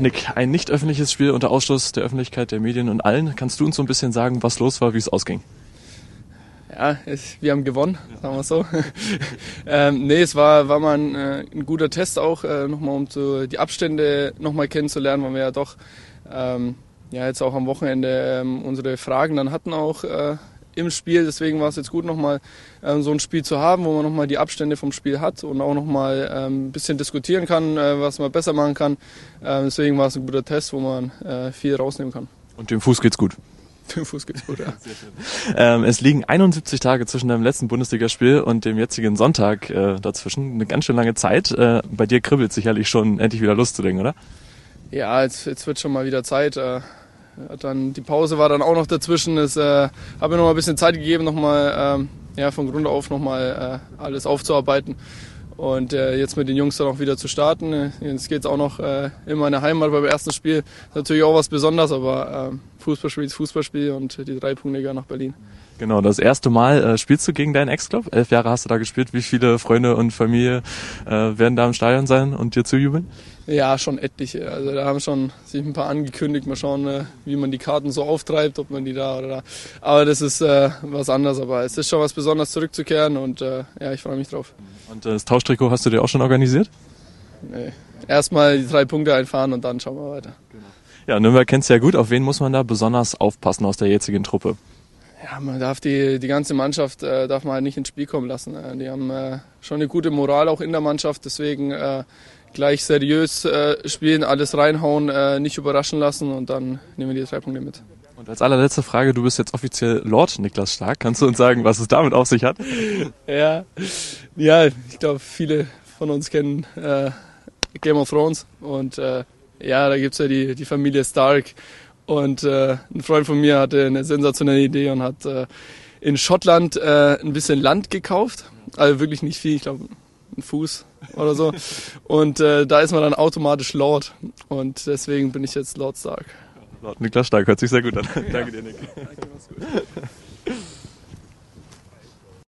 Nick, ein nicht öffentliches Spiel unter Ausschluss der Öffentlichkeit, der Medien und allen. Kannst du uns so ein bisschen sagen, was los war, wie es ausging? Ja, es, wir haben gewonnen, sagen wir so. ähm, nee, es war, war mal ein, äh, ein guter Test auch, äh, nochmal um zu, die Abstände nochmal kennenzulernen, weil wir ja doch ähm, ja, jetzt auch am Wochenende ähm, unsere Fragen dann hatten auch äh, im Spiel. Deswegen war es jetzt gut, nochmal ähm, so ein Spiel zu haben, wo man nochmal die Abstände vom Spiel hat und auch nochmal ähm, ein bisschen diskutieren kann, äh, was man besser machen kann. Ähm, deswegen war es ein guter Test, wo man äh, viel rausnehmen kann. Und dem Fuß geht's gut. Dem Fuß geht's gut, ja. Ähm, es liegen 71 Tage zwischen deinem letzten Bundesligaspiel und dem jetzigen Sonntag äh, dazwischen. Eine ganz schön lange Zeit. Äh, bei dir kribbelt sicherlich schon, endlich wieder Lust zu denken, oder? Ja, jetzt, jetzt wird schon mal wieder Zeit. Äh, dann die Pause war dann auch noch dazwischen. Es äh, habe mir noch mal ein bisschen Zeit gegeben, noch mal ähm, ja, von Grund auf noch mal äh, alles aufzuarbeiten und äh, jetzt mit den Jungs dann auch wieder zu starten. Jetzt geht es auch noch äh, in meine Heimat beim ersten Spiel. Ist natürlich auch was Besonderes, aber äh, Fußballspiel ist Fußballspiel und die drei Punkte gehen nach Berlin. Genau, das erste Mal äh, spielst du gegen deinen Ex-Club. Elf Jahre hast du da gespielt. Wie viele Freunde und Familie äh, werden da im Stadion sein und dir zujubeln? Ja, schon etliche. Also da haben schon sich ein paar angekündigt. Mal schauen, äh, wie man die Karten so auftreibt, ob man die da oder da. Aber das ist äh, was anderes. Aber es ist schon was Besonderes zurückzukehren und äh, ja, ich freue mich drauf. Und äh, das Tauschtrikot hast du dir auch schon organisiert? Nee. Erstmal die drei Punkte einfahren und dann schauen wir weiter. Genau. Ja, Nürnberg kennst du ja gut. Auf wen muss man da besonders aufpassen aus der jetzigen Truppe? Ja, man darf die, die ganze Mannschaft äh, darf man halt nicht ins Spiel kommen lassen. Äh, die haben äh, schon eine gute Moral auch in der Mannschaft, deswegen äh, gleich seriös äh, spielen, alles reinhauen, äh, nicht überraschen lassen und dann nehmen wir die drei Punkte mit. Und als allerletzte Frage, du bist jetzt offiziell Lord Niklas Stark. Kannst du uns sagen, was es damit auf sich hat? ja, ja ich glaube, viele von uns kennen Game of Thrones und ja, da gibt's ja die, die Familie Stark und äh, ein Freund von mir hatte eine sensationelle Idee und hat äh, in Schottland äh, ein bisschen Land gekauft. Also wirklich nicht viel, ich glaube einen Fuß oder so. Und äh, da ist man dann automatisch Lord. Und deswegen bin ich jetzt Lord Stark. Lord Niklas Stark, hört sich sehr gut an. Danke dir, Nick. Danke, mach's gut.